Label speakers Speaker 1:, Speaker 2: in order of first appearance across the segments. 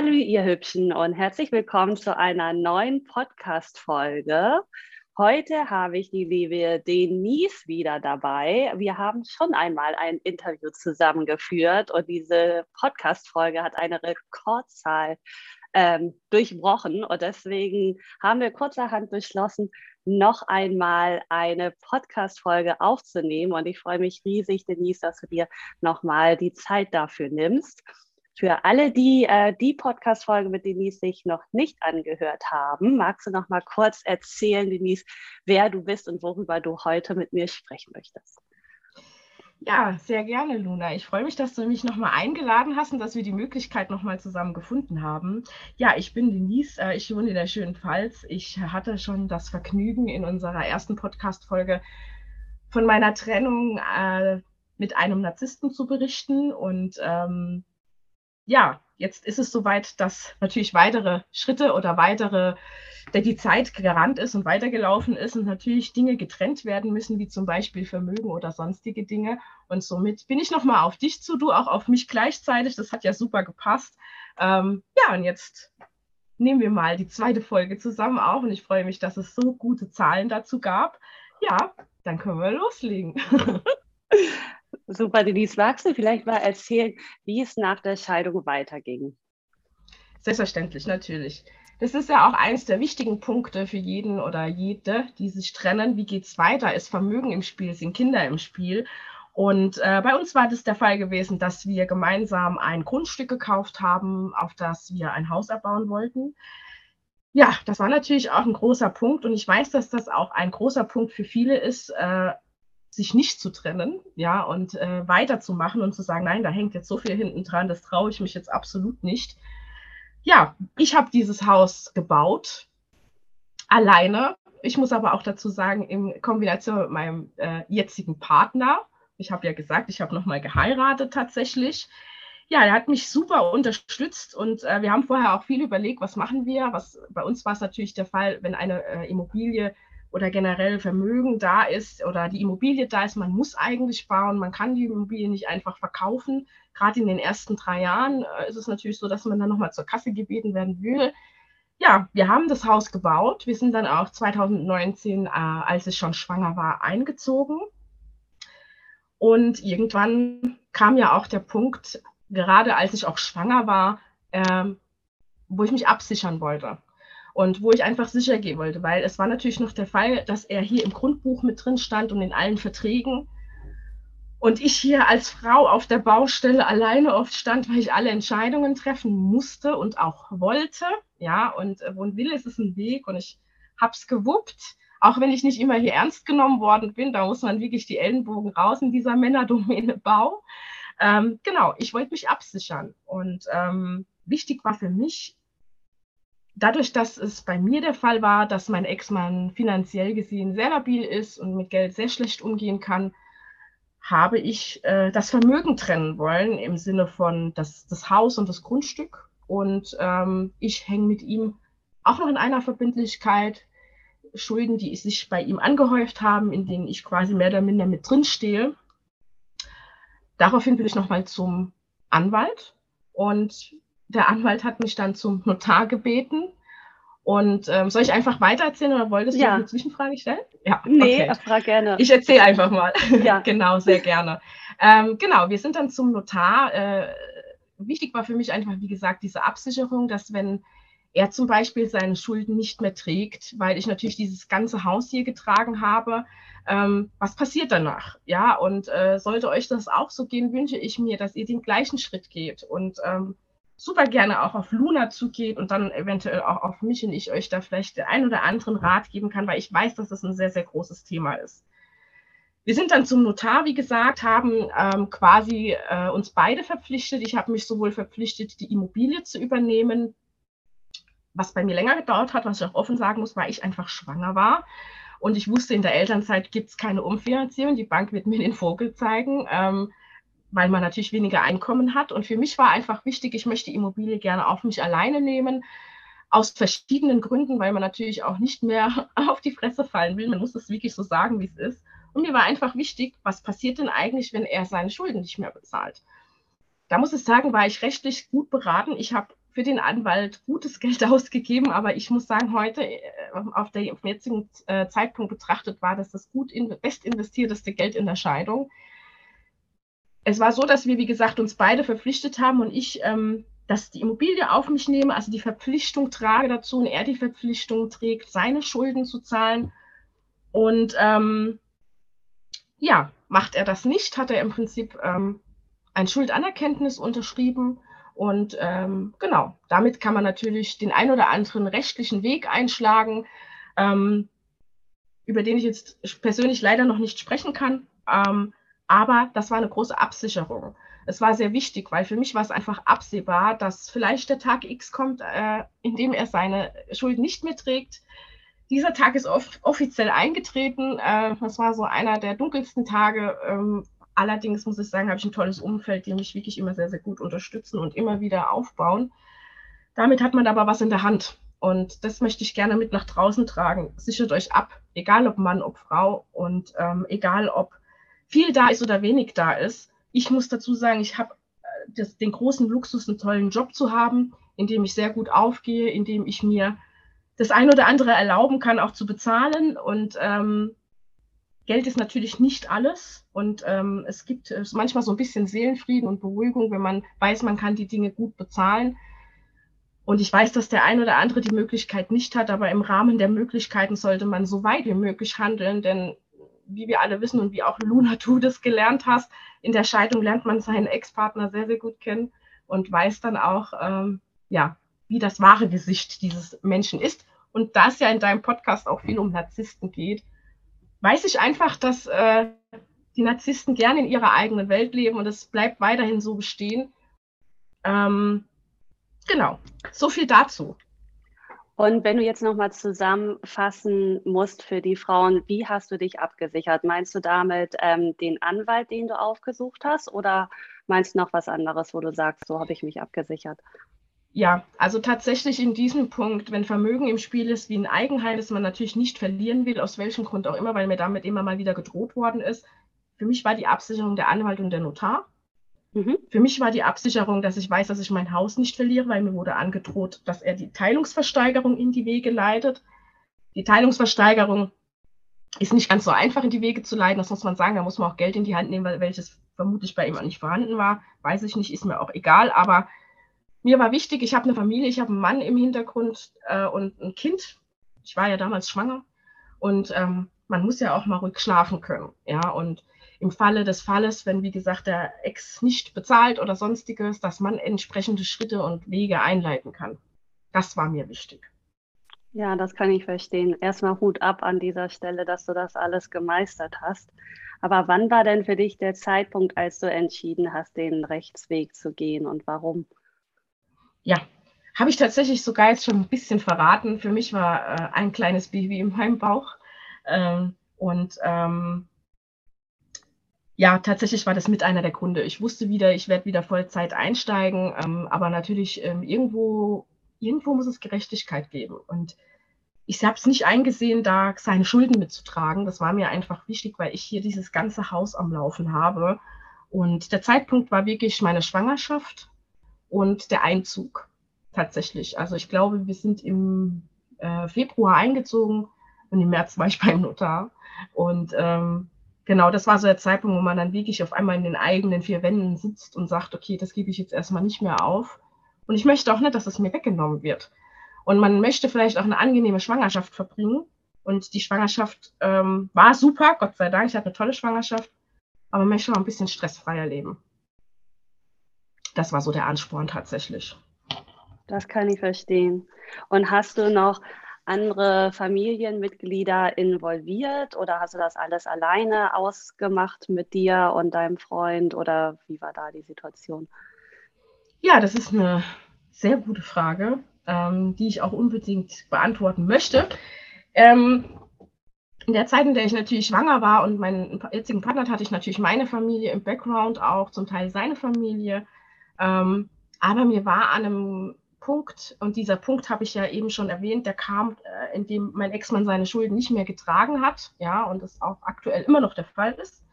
Speaker 1: Hallo, ihr Hübschen und herzlich willkommen zu einer neuen Podcast-Folge. Heute habe ich die liebe Denise wieder dabei. Wir haben schon einmal ein Interview zusammengeführt und diese Podcast-Folge hat eine Rekordzahl ähm, durchbrochen und deswegen haben wir kurzerhand beschlossen, noch einmal eine Podcast-Folge aufzunehmen und ich freue mich riesig, Denise, dass du dir nochmal die Zeit dafür nimmst. Für alle, die äh, die Podcast-Folge mit Denise sich noch nicht angehört haben, magst du noch mal kurz erzählen, Denise, wer du bist und worüber du heute mit mir sprechen möchtest?
Speaker 2: Ja, sehr gerne, Luna. Ich freue mich, dass du mich nochmal eingeladen hast und dass wir die Möglichkeit nochmal zusammen gefunden haben. Ja, ich bin Denise, äh, ich wohne in der schönen Pfalz. Ich hatte schon das Vergnügen in unserer ersten Podcast-Folge von meiner Trennung äh, mit einem Narzissten zu berichten und ähm, ja, jetzt ist es soweit, dass natürlich weitere Schritte oder weitere, der die Zeit gerannt ist und weitergelaufen ist und natürlich Dinge getrennt werden müssen, wie zum Beispiel Vermögen oder sonstige Dinge. Und somit bin ich nochmal auf dich zu, du auch auf mich gleichzeitig. Das hat ja super gepasst. Ähm, ja, und jetzt nehmen wir mal die zweite Folge zusammen auf und ich freue mich, dass es so gute Zahlen dazu gab. Ja, dann können wir loslegen.
Speaker 1: Super, Denise, magst du vielleicht mal erzählen, wie es nach der Scheidung weiterging?
Speaker 2: Selbstverständlich, natürlich. Das ist ja auch eines der wichtigen Punkte für jeden oder jede, die sich trennen. Wie geht es weiter? Ist Vermögen im Spiel? Sind Kinder im Spiel? Und äh, bei uns war das der Fall gewesen, dass wir gemeinsam ein Grundstück gekauft haben, auf das wir ein Haus erbauen wollten. Ja, das war natürlich auch ein großer Punkt und ich weiß, dass das auch ein großer Punkt für viele ist, äh, sich nicht zu trennen, ja, und äh, weiterzumachen und zu sagen, nein, da hängt jetzt so viel hinten dran, das traue ich mich jetzt absolut nicht. Ja, ich habe dieses Haus gebaut, alleine. Ich muss aber auch dazu sagen, in Kombination mit meinem äh, jetzigen Partner. Ich habe ja gesagt, ich habe nochmal geheiratet tatsächlich. Ja, er hat mich super unterstützt und äh, wir haben vorher auch viel überlegt, was machen wir. Was, bei uns war es natürlich der Fall, wenn eine äh, Immobilie oder generell Vermögen da ist oder die Immobilie da ist, man muss eigentlich bauen, man kann die Immobilie nicht einfach verkaufen. Gerade in den ersten drei Jahren äh, ist es natürlich so, dass man dann nochmal zur Kasse gebeten werden will. Ja, wir haben das Haus gebaut. Wir sind dann auch 2019, äh, als ich schon schwanger war, eingezogen. Und irgendwann kam ja auch der Punkt, gerade als ich auch schwanger war, äh, wo ich mich absichern wollte und wo ich einfach sicher gehen wollte, weil es war natürlich noch der Fall, dass er hier im Grundbuch mit drin stand und in allen Verträgen. Und ich hier als Frau auf der Baustelle alleine oft stand, weil ich alle Entscheidungen treffen musste und auch wollte. Ja, und äh, wo ein Wille ist, ist ein Weg und ich habe es gewuppt. Auch wenn ich nicht immer hier ernst genommen worden bin, da muss man wirklich die Ellenbogen raus in dieser Männerdomäne Bau. Ähm, genau, ich wollte mich absichern. Und ähm, wichtig war für mich, dadurch, dass es bei mir der Fall war, dass mein Ex-Mann finanziell gesehen sehr labil ist und mit Geld sehr schlecht umgehen kann, habe ich äh, das Vermögen trennen wollen im Sinne von das, das Haus und das Grundstück. Und ähm, ich hänge mit ihm auch noch in einer Verbindlichkeit. Schulden, die sich bei ihm angehäuft haben, in denen ich quasi mehr oder minder mit drin stehe. Daraufhin bin ich nochmal zum Anwalt und der Anwalt hat mich dann zum Notar gebeten. Und ähm, soll ich einfach weitererzählen oder wolltest du eine Zwischenfrage stellen?
Speaker 1: Ja, nee, okay. frag gerne.
Speaker 2: Ich erzähle einfach mal. Ja. genau, sehr gerne. Ähm, genau, wir sind dann zum Notar. Äh, wichtig war für mich einfach, wie gesagt, diese Absicherung, dass wenn er zum Beispiel seine Schulden nicht mehr trägt, weil ich natürlich dieses ganze Haus hier getragen habe, ähm, was passiert danach? Ja, und äh, sollte euch das auch so gehen, wünsche ich mir, dass ihr den gleichen Schritt geht und ähm, super gerne auch auf Luna zugeht und dann eventuell auch auf mich und ich euch da vielleicht den einen oder anderen Rat geben kann, weil ich weiß, dass das ein sehr, sehr großes Thema ist. Wir sind dann zum Notar, wie gesagt, haben ähm, quasi äh, uns beide verpflichtet. Ich habe mich sowohl verpflichtet, die Immobilie zu übernehmen, was bei mir länger gedauert hat, was ich auch offen sagen muss, weil ich einfach schwanger war. Und ich wusste, in der Elternzeit gibt es keine Umfinanzierung. Die Bank wird mir den Vogel zeigen. Ähm, weil man natürlich weniger Einkommen hat. Und für mich war einfach wichtig, ich möchte die Immobilie gerne auf mich alleine nehmen, aus verschiedenen Gründen, weil man natürlich auch nicht mehr auf die Fresse fallen will. Man muss es wirklich so sagen, wie es ist. Und mir war einfach wichtig, was passiert denn eigentlich, wenn er seine Schulden nicht mehr bezahlt? Da muss ich sagen, war ich rechtlich gut beraten. Ich habe für den Anwalt gutes Geld ausgegeben, aber ich muss sagen, heute äh, auf, den jetzigen äh, Zeitpunkt betrachtet war das das gut in, best investierteste Geld in der Scheidung. Es war so, dass wir, wie gesagt, uns beide verpflichtet haben und ich ähm, dass die Immobilie auf mich nehme, also die Verpflichtung trage dazu und er die Verpflichtung trägt, seine Schulden zu zahlen. Und ähm, ja, macht er das nicht, hat er im Prinzip ähm, ein Schuldanerkenntnis unterschrieben. Und ähm, genau, damit kann man natürlich den ein oder anderen rechtlichen Weg einschlagen, ähm, über den ich jetzt persönlich leider noch nicht sprechen kann. Aber das war eine große Absicherung es war sehr wichtig, weil für mich war es einfach absehbar, dass vielleicht der Tag X kommt, äh, in dem er seine Schuld nicht mehr trägt. Dieser Tag ist off offiziell eingetreten. Äh, das war so einer der dunkelsten Tage. Ähm, allerdings muss ich sagen, habe ich ein tolles Umfeld, die mich wirklich immer sehr, sehr gut unterstützen und immer wieder aufbauen. Damit hat man aber was in der Hand. Und das möchte ich gerne mit nach draußen tragen. Sichert euch ab, egal ob Mann, ob Frau und ähm, egal ob viel da ist oder wenig da ist ich muss dazu sagen, ich habe äh, den großen Luxus, einen tollen Job zu haben, in dem ich sehr gut aufgehe, in dem ich mir das ein oder andere erlauben kann, auch zu bezahlen. Und ähm, Geld ist natürlich nicht alles. Und ähm, es gibt äh, manchmal so ein bisschen Seelenfrieden und Beruhigung, wenn man weiß, man kann die Dinge gut bezahlen. Und ich weiß, dass der ein oder andere die Möglichkeit nicht hat, aber im Rahmen der Möglichkeiten sollte man so weit wie möglich handeln, denn wie wir alle wissen und wie auch Luna, du das gelernt hast, in der Scheidung lernt man seinen Ex-Partner sehr, sehr gut kennen und weiß dann auch, ähm, ja, wie das wahre Gesicht dieses Menschen ist. Und da es ja in deinem Podcast auch viel um Narzissten geht, weiß ich einfach, dass äh, die Narzissten gerne in ihrer eigenen Welt leben und es bleibt weiterhin so bestehen. Ähm, genau, so viel dazu.
Speaker 1: Und wenn du jetzt nochmal zusammenfassen musst für die Frauen, wie hast du dich abgesichert? Meinst du damit ähm, den Anwalt, den du aufgesucht hast, oder meinst du noch was anderes, wo du sagst, so habe ich mich abgesichert?
Speaker 2: Ja, also tatsächlich in diesem Punkt, wenn Vermögen im Spiel ist wie ein Eigenheim, das man natürlich nicht verlieren will, aus welchem Grund auch immer, weil mir damit immer mal wieder gedroht worden ist. Für mich war die Absicherung der Anwalt und der Notar. Mhm. Für mich war die Absicherung, dass ich weiß, dass ich mein Haus nicht verliere, weil mir wurde angedroht, dass er die Teilungsversteigerung in die Wege leitet. Die Teilungsversteigerung ist nicht ganz so einfach in die Wege zu leiten, das muss man sagen. Da muss man auch Geld in die Hand nehmen, weil welches vermutlich bei ihm auch nicht vorhanden war. Weiß ich nicht, ist mir auch egal. Aber mir war wichtig, ich habe eine Familie, ich habe einen Mann im Hintergrund äh, und ein Kind. Ich war ja damals schwanger und ähm, man muss ja auch mal ruhig schlafen können. Ja, und im Falle des Falles, wenn wie gesagt der Ex nicht bezahlt oder sonstiges, dass man entsprechende Schritte und Wege einleiten kann. Das war mir wichtig.
Speaker 1: Ja, das kann ich verstehen. Erstmal Hut ab an dieser Stelle, dass du das alles gemeistert hast. Aber wann war denn für dich der Zeitpunkt, als du entschieden hast, den Rechtsweg zu gehen und warum?
Speaker 2: Ja, habe ich tatsächlich sogar jetzt schon ein bisschen verraten. Für mich war äh, ein kleines Baby in meinem Bauch. Ähm, und ähm, ja, tatsächlich war das mit einer der Gründe. Ich wusste wieder, ich werde wieder Vollzeit einsteigen, ähm, aber natürlich ähm, irgendwo, irgendwo muss es Gerechtigkeit geben. Und ich habe es nicht eingesehen, da seine Schulden mitzutragen. Das war mir einfach wichtig, weil ich hier dieses ganze Haus am Laufen habe. Und der Zeitpunkt war wirklich meine Schwangerschaft und der Einzug tatsächlich. Also ich glaube, wir sind im äh, Februar eingezogen und im März war ich beim Notar. Und ähm, genau, das war so der Zeitpunkt, wo man dann wirklich auf einmal in den eigenen vier Wänden sitzt und sagt, okay, das gebe ich jetzt erstmal nicht mehr auf. Und ich möchte auch nicht, dass es mir weggenommen wird. Und man möchte vielleicht auch eine angenehme Schwangerschaft verbringen. Und die Schwangerschaft ähm, war super, Gott sei Dank. Ich hatte eine tolle Schwangerschaft. Aber man möchte auch ein bisschen stressfreier leben. Das war so der Ansporn tatsächlich.
Speaker 1: Das kann ich verstehen. Und hast du noch andere Familienmitglieder involviert oder hast du das alles alleine ausgemacht mit dir und deinem Freund oder wie war da die Situation?
Speaker 2: Ja, das ist eine sehr gute Frage, ähm, die ich auch unbedingt beantworten möchte. Ähm, in der Zeit, in der ich natürlich schwanger war und meinen jetzigen Partner hatte ich natürlich meine Familie im Background auch, zum Teil seine Familie. Ähm, aber mir war an einem Punkt, und dieser Punkt habe ich ja eben schon erwähnt, der kam, äh, indem mein Ex-Mann seine Schulden nicht mehr getragen hat, ja, und das auch aktuell immer noch der Fall ist.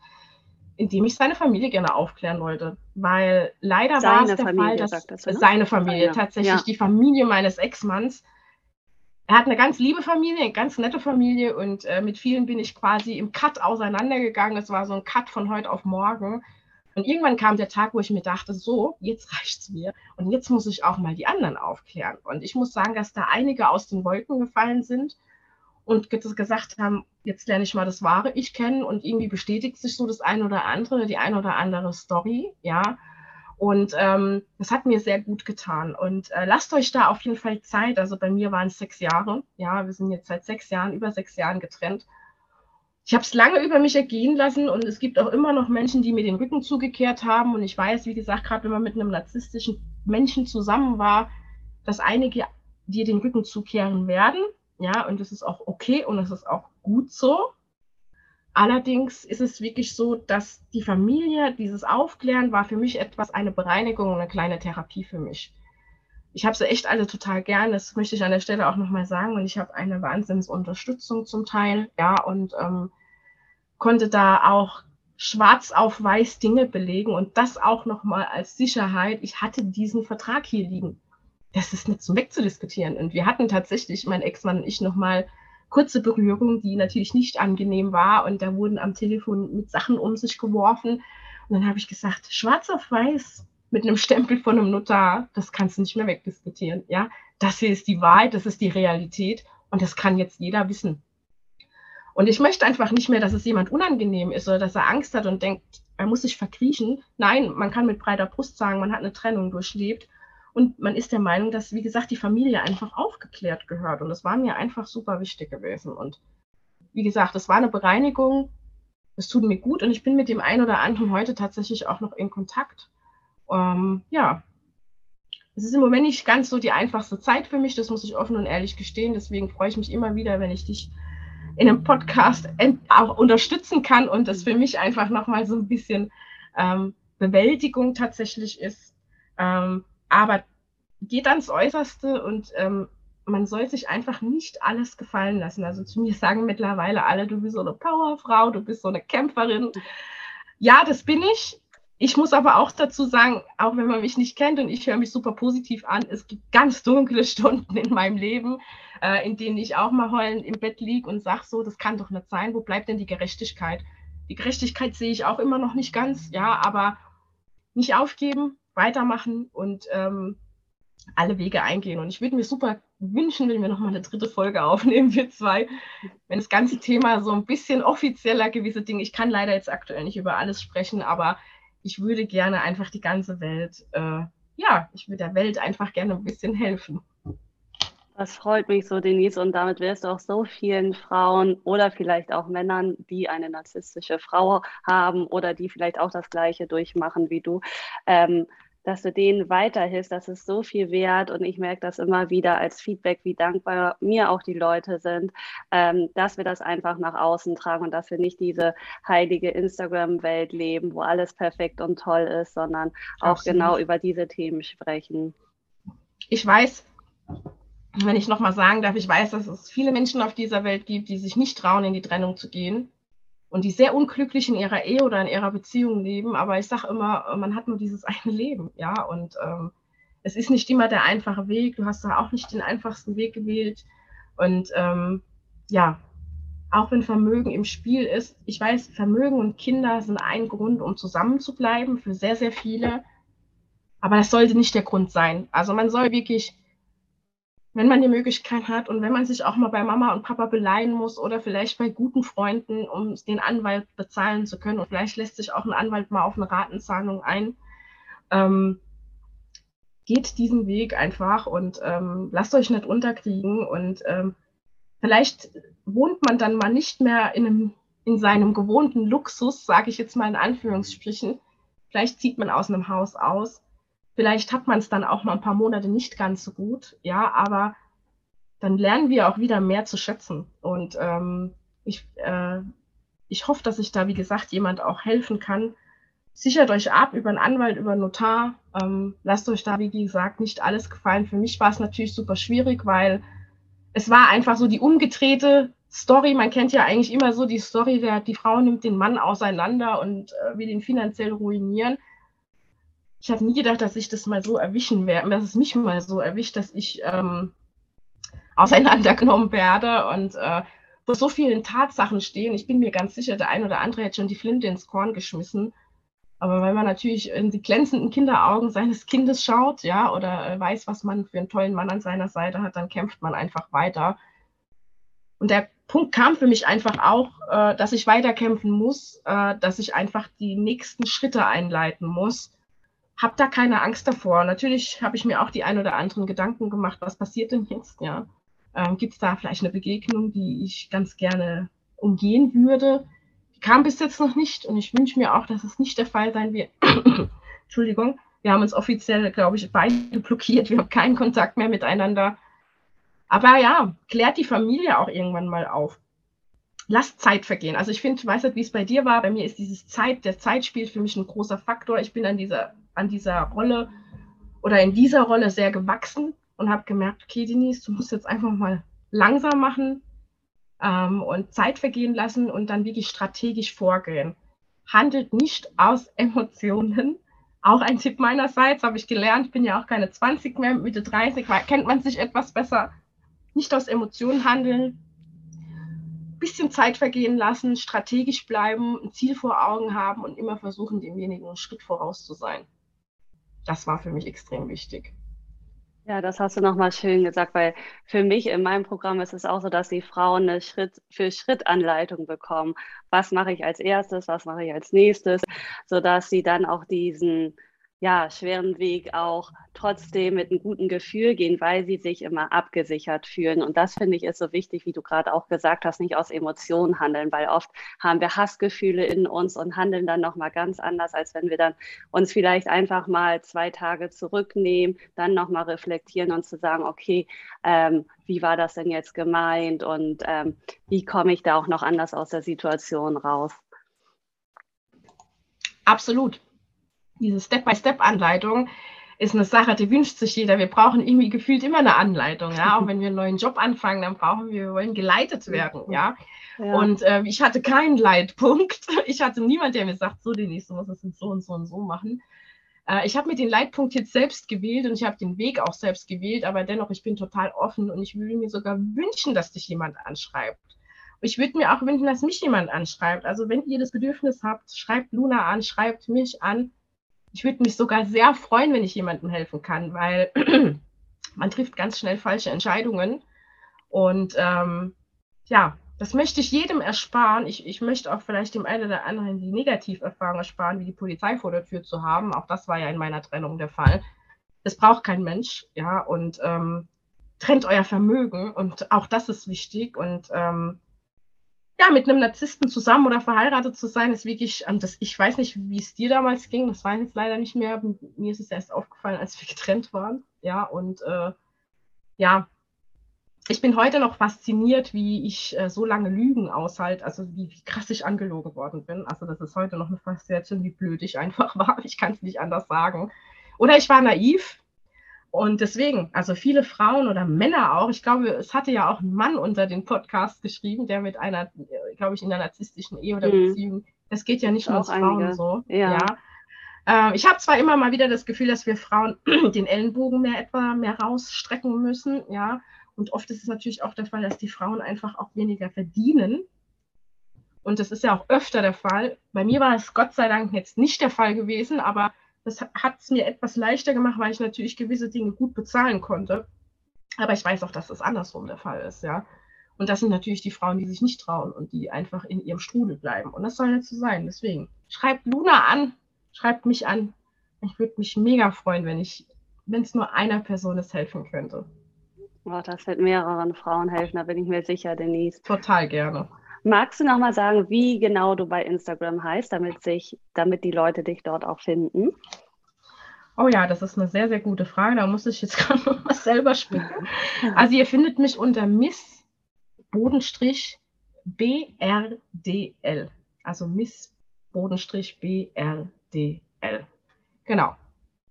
Speaker 2: indem ich seine Familie gerne aufklären wollte. Weil leider war es der Familie, Fall, dass das, seine Familie, seine. tatsächlich ja. die Familie meines Ex-Manns, er hat eine ganz liebe Familie, eine ganz nette Familie und äh, mit vielen bin ich quasi im Cut auseinandergegangen. Es war so ein Cut von heute auf morgen. Und irgendwann kam der Tag, wo ich mir dachte, so, jetzt reicht's mir und jetzt muss ich auch mal die anderen aufklären. Und ich muss sagen, dass da einige aus den Wolken gefallen sind und gesagt haben, jetzt lerne ich mal das wahre Ich kennen und irgendwie bestätigt sich so das eine oder andere, die eine oder andere Story, ja. Und ähm, das hat mir sehr gut getan. Und äh, lasst euch da auf jeden Fall Zeit. Also bei mir waren es sechs Jahre. Ja, wir sind jetzt seit sechs Jahren, über sechs Jahren getrennt. Ich habe es lange über mich ergehen lassen und es gibt auch immer noch Menschen, die mir den Rücken zugekehrt haben. Und ich weiß, wie gesagt, gerade wenn man mit einem narzisstischen Menschen zusammen war, dass einige dir den Rücken zukehren werden. Ja, und das ist auch okay und das ist auch gut so. Allerdings ist es wirklich so, dass die Familie, dieses Aufklären war für mich etwas, eine Bereinigung eine kleine Therapie für mich. Ich habe sie echt alle total gern, das möchte ich an der Stelle auch nochmal sagen. Und ich habe eine Wahnsinnsunterstützung zum Teil, ja, und ähm, konnte da auch schwarz auf weiß Dinge belegen und das auch nochmal als Sicherheit. Ich hatte diesen Vertrag hier liegen. Das ist nicht zum Wegzudiskutieren. Und wir hatten tatsächlich, mein Ex-Mann und ich, nochmal kurze Berührung, die natürlich nicht angenehm war. Und da wurden am Telefon mit Sachen um sich geworfen. Und dann habe ich gesagt, schwarz auf weiß mit einem Stempel von einem Notar, das kannst du nicht mehr wegdiskutieren. Ja, das hier ist die Wahrheit, das ist die Realität und das kann jetzt jeder wissen. Und ich möchte einfach nicht mehr, dass es jemand unangenehm ist oder dass er Angst hat und denkt, er muss sich verkriechen. Nein, man kann mit breiter Brust sagen, man hat eine Trennung durchlebt und man ist der Meinung, dass, wie gesagt, die Familie einfach aufgeklärt gehört. Und das war mir einfach super wichtig gewesen. Und wie gesagt, es war eine Bereinigung. Es tut mir gut und ich bin mit dem einen oder anderen heute tatsächlich auch noch in Kontakt. Ähm, ja, es ist im Moment nicht ganz so die einfachste Zeit für mich, das muss ich offen und ehrlich gestehen. Deswegen freue ich mich immer wieder, wenn ich dich in einem Podcast auch unterstützen kann und das für mich einfach nochmal so ein bisschen ähm, Bewältigung tatsächlich ist. Ähm, aber geht ans Äußerste und ähm, man soll sich einfach nicht alles gefallen lassen. Also zu mir sagen mittlerweile alle, du bist so eine Powerfrau, du bist so eine Kämpferin. Ja, das bin ich. Ich muss aber auch dazu sagen, auch wenn man mich nicht kennt und ich höre mich super positiv an, es gibt ganz dunkle Stunden in meinem Leben, äh, in denen ich auch mal heulend im Bett liege und sage so, das kann doch nicht sein, wo bleibt denn die Gerechtigkeit? Die Gerechtigkeit sehe ich auch immer noch nicht ganz, ja, aber nicht aufgeben, weitermachen und ähm, alle Wege eingehen. Und ich würde mir super wünschen, wenn wir nochmal eine dritte Folge aufnehmen, wir zwei, wenn das ganze Thema so ein bisschen offizieller gewisse Dinge, ich kann leider jetzt aktuell nicht über alles sprechen, aber ich würde gerne einfach die ganze Welt, äh, ja, ich würde der Welt einfach gerne ein bisschen helfen.
Speaker 1: Das freut mich so, Denise. Und damit wirst du auch so vielen Frauen oder vielleicht auch Männern, die eine narzisstische Frau haben oder die vielleicht auch das Gleiche durchmachen wie du, ähm, dass du denen weiterhilfst, das ist so viel wert und ich merke das immer wieder als Feedback, wie dankbar mir auch die Leute sind, ähm, dass wir das einfach nach außen tragen und dass wir nicht diese heilige Instagram-Welt leben, wo alles perfekt und toll ist, sondern auch Absolut. genau über diese Themen sprechen.
Speaker 2: Ich weiß, wenn ich nochmal sagen darf, ich weiß, dass es viele Menschen auf dieser Welt gibt, die sich nicht trauen, in die Trennung zu gehen und die sehr unglücklich in ihrer Ehe oder in ihrer Beziehung leben. Aber ich sage immer, man hat nur dieses eine Leben, ja. Und ähm, es ist nicht immer der einfache Weg. Du hast da auch nicht den einfachsten Weg gewählt. Und ähm, ja, auch wenn Vermögen im Spiel ist, ich weiß, Vermögen und Kinder sind ein Grund, um zusammen zu bleiben für sehr, sehr viele. Aber das sollte nicht der Grund sein. Also man soll wirklich wenn man die Möglichkeit hat und wenn man sich auch mal bei Mama und Papa beleihen muss oder vielleicht bei guten Freunden, um den Anwalt bezahlen zu können und vielleicht lässt sich auch ein Anwalt mal auf eine Ratenzahlung ein, ähm, geht diesen Weg einfach und ähm, lasst euch nicht unterkriegen und ähm, vielleicht wohnt man dann mal nicht mehr in, einem, in seinem gewohnten Luxus, sage ich jetzt mal in Anführungsstrichen. Vielleicht zieht man aus einem Haus aus Vielleicht hat man es dann auch mal ein paar Monate nicht ganz so gut, ja, aber dann lernen wir auch wieder mehr zu schätzen. Und ähm, ich, äh, ich hoffe, dass ich da, wie gesagt, jemand auch helfen kann. Sichert euch ab über einen Anwalt, über einen Notar. Ähm, lasst euch da, wie gesagt, nicht alles gefallen. Für mich war es natürlich super schwierig, weil es war einfach so die umgedrehte Story, man kennt ja eigentlich immer so die Story, der, die Frau nimmt den Mann auseinander und äh, will ihn finanziell ruinieren. Ich habe nie gedacht, dass ich das mal so erwischen werde, dass es mich mal so erwischt, dass ich ähm, auseinandergenommen werde und äh, vor so vielen Tatsachen stehen. Ich bin mir ganz sicher, der ein oder andere hätte schon die Flinte ins Korn geschmissen. Aber weil man natürlich in die glänzenden Kinderaugen seines Kindes schaut, ja, oder äh, weiß, was man für einen tollen Mann an seiner Seite hat, dann kämpft man einfach weiter. Und der Punkt kam für mich einfach auch, äh, dass ich weiterkämpfen muss, äh, dass ich einfach die nächsten Schritte einleiten muss. Hab da keine Angst davor. Natürlich habe ich mir auch die ein oder anderen Gedanken gemacht, was passiert denn jetzt, ja? Ähm, Gibt es da vielleicht eine Begegnung, die ich ganz gerne umgehen würde? Die kam bis jetzt noch nicht und ich wünsche mir auch, dass es nicht der Fall sein wird. Entschuldigung, wir haben uns offiziell, glaube ich, beide blockiert. Wir haben keinen Kontakt mehr miteinander. Aber ja, klärt die Familie auch irgendwann mal auf. Lasst Zeit vergehen. Also ich finde, ich weiß nicht, wie es bei dir war. Bei mir ist dieses Zeit, der Zeit spielt für mich ein großer Faktor. Ich bin an dieser, an dieser Rolle oder in dieser Rolle sehr gewachsen und habe gemerkt, okay, Denise, du musst jetzt einfach mal langsam machen ähm, und Zeit vergehen lassen und dann wirklich strategisch vorgehen. Handelt nicht aus Emotionen. Auch ein Tipp meinerseits, habe ich gelernt, ich bin ja auch keine 20 mehr, Mitte 30, kennt man sich etwas besser. Nicht aus Emotionen handeln, bisschen Zeit vergehen lassen, strategisch bleiben, ein Ziel vor Augen haben und immer versuchen, demjenigen einen Schritt voraus zu sein. Das war für mich extrem wichtig.
Speaker 1: Ja, das hast du nochmal schön gesagt, weil für mich in meinem Programm ist es auch so, dass die Frauen eine Schritt für Schritt Anleitung bekommen. Was mache ich als erstes, was mache ich als nächstes, sodass sie dann auch diesen ja, schweren Weg auch trotzdem mit einem guten Gefühl gehen, weil sie sich immer abgesichert fühlen. Und das finde ich ist so wichtig, wie du gerade auch gesagt hast, nicht aus Emotionen handeln, weil oft haben wir Hassgefühle in uns und handeln dann nochmal ganz anders, als wenn wir dann uns vielleicht einfach mal zwei Tage zurücknehmen, dann nochmal reflektieren und zu sagen, okay, ähm, wie war das denn jetzt gemeint und ähm, wie komme ich da auch noch anders aus der Situation raus?
Speaker 2: Absolut diese Step-by-Step-Anleitung ist eine Sache, die wünscht sich jeder. Wir brauchen irgendwie gefühlt immer eine Anleitung. Ja? Auch wenn wir einen neuen Job anfangen, dann brauchen wir, wir wollen geleitet werden. Ja. ja. Und äh, ich hatte keinen Leitpunkt. Ich hatte niemand, der mir sagt, so, Denise, du musst es so und so und so machen. Äh, ich habe mir den Leitpunkt jetzt selbst gewählt und ich habe den Weg auch selbst gewählt, aber dennoch, ich bin total offen und ich würde mir sogar wünschen, dass dich jemand anschreibt. Ich würde mir auch wünschen, dass mich jemand anschreibt. Also wenn ihr das Bedürfnis habt, schreibt Luna an, schreibt mich an ich würde mich sogar sehr freuen, wenn ich jemandem helfen kann, weil man trifft ganz schnell falsche Entscheidungen. Und ähm, ja, das möchte ich jedem ersparen. Ich, ich möchte auch vielleicht dem einen oder anderen die Negativerfahrung ersparen, wie die Polizei vor der Tür zu haben. Auch das war ja in meiner Trennung der Fall. Das braucht kein Mensch, ja, und ähm, trennt euer Vermögen und auch das ist wichtig. Und ähm, ja, mit einem Narzissten zusammen oder verheiratet zu sein, ist wirklich, ähm, das, ich weiß nicht, wie es dir damals ging, das weiß ich jetzt leider nicht mehr. Mir ist es erst aufgefallen, als wir getrennt waren. Ja, und äh, ja, ich bin heute noch fasziniert, wie ich äh, so lange Lügen aushalte, also wie, wie, krass ich angelogen worden bin. Also das ist heute noch eine Faszination, wie blöd ich einfach war. Ich kann es nicht anders sagen. Oder ich war naiv, und deswegen, also viele Frauen oder Männer auch, ich glaube, es hatte ja auch ein Mann unter den Podcast geschrieben, der mit einer, glaube ich, in einer narzisstischen Ehe oder mhm. Beziehung, das geht ja nicht nur uns Frauen einige. so. Ja. ja. Ähm, ich habe zwar immer mal wieder das Gefühl, dass wir Frauen den Ellenbogen mehr etwa mehr rausstrecken müssen, ja. Und oft ist es natürlich auch der Fall, dass die Frauen einfach auch weniger verdienen. Und das ist ja auch öfter der Fall. Bei mir war es Gott sei Dank jetzt nicht der Fall gewesen, aber das hat es mir etwas leichter gemacht, weil ich natürlich gewisse Dinge gut bezahlen konnte. Aber ich weiß auch, dass das andersrum der Fall ist, ja. Und das sind natürlich die Frauen, die sich nicht trauen und die einfach in ihrem Strudel bleiben. Und das soll nicht so sein. Deswegen schreibt Luna an, schreibt mich an. Ich würde mich mega freuen, wenn ich, wenn es nur einer Person es helfen könnte.
Speaker 1: Oh, das wird mehreren Frauen helfen, da bin ich mir sicher, Denise.
Speaker 2: Total gerne.
Speaker 1: Magst du noch mal sagen, wie genau du bei Instagram heißt, damit, sich, damit die Leute dich dort auch finden?
Speaker 2: Oh ja, das ist eine sehr, sehr gute Frage. Da muss ich jetzt gerade noch mal selber spielen. Also ihr findet mich unter Miss Bodenstrich BRDL. Also Miss Bodenstrich BRDL. Genau.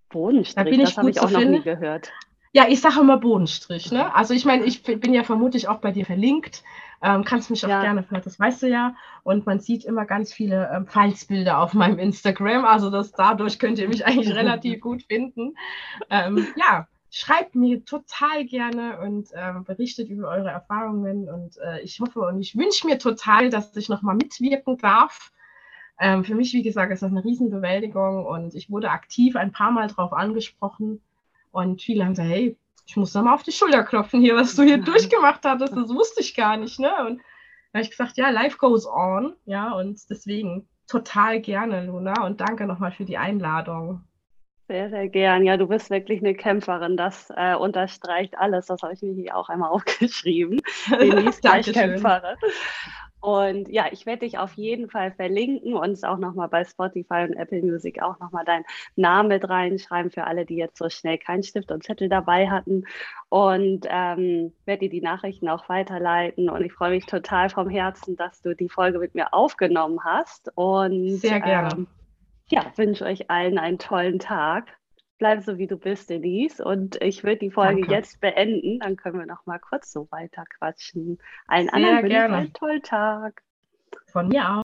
Speaker 1: Bodenstrich, da bin ich das habe ich auch finden. noch nie gehört.
Speaker 2: Ja, ich sage immer Bodenstrich. Ne? Also ich meine, ich bin ja vermutlich auch bei dir verlinkt. Ähm, kannst mich auch ja. gerne, das weißt du ja. Und man sieht immer ganz viele ähm, Falsbilder auf meinem Instagram. Also das, dadurch könnt ihr mich eigentlich relativ gut finden. Ähm, ja, schreibt mir total gerne und ähm, berichtet über eure Erfahrungen. Und äh, ich hoffe und ich wünsche mir total, dass ich nochmal mitwirken darf. Ähm, für mich, wie gesagt, ist das eine Riesenbewältigung und ich wurde aktiv ein paar Mal darauf angesprochen. Und viele haben gesagt, hey, ich muss da mal auf die Schulter klopfen hier, was du hier durchgemacht hattest, das wusste ich gar nicht. Ne? Und da habe ich gesagt, ja, life goes on. Ja, und deswegen total gerne, Luna. Und danke nochmal für die Einladung.
Speaker 1: Sehr, sehr gern. Ja, du bist wirklich eine Kämpferin. Das äh, unterstreicht alles. Das habe ich mir hier auch einmal aufgeschrieben. Denise gleich Kämpferin. Und ja, ich werde dich auf jeden Fall verlinken und auch nochmal bei Spotify und Apple Music auch nochmal deinen Namen mit reinschreiben für alle, die jetzt so schnell keinen Stift und Zettel dabei hatten. Und ähm, werde dir die Nachrichten auch weiterleiten. Und ich freue mich total vom Herzen, dass du die Folge mit mir aufgenommen hast. Und
Speaker 2: sehr gerne. Ähm,
Speaker 1: ja, wünsche euch allen einen tollen Tag bleib so wie du bist, Denise. Und ich würde die Folge Danke. jetzt beenden. Dann können wir noch mal kurz so weiter quatschen. Allen Sehr anderen wünsche ich einen tollen Tag.
Speaker 2: Von mir auch.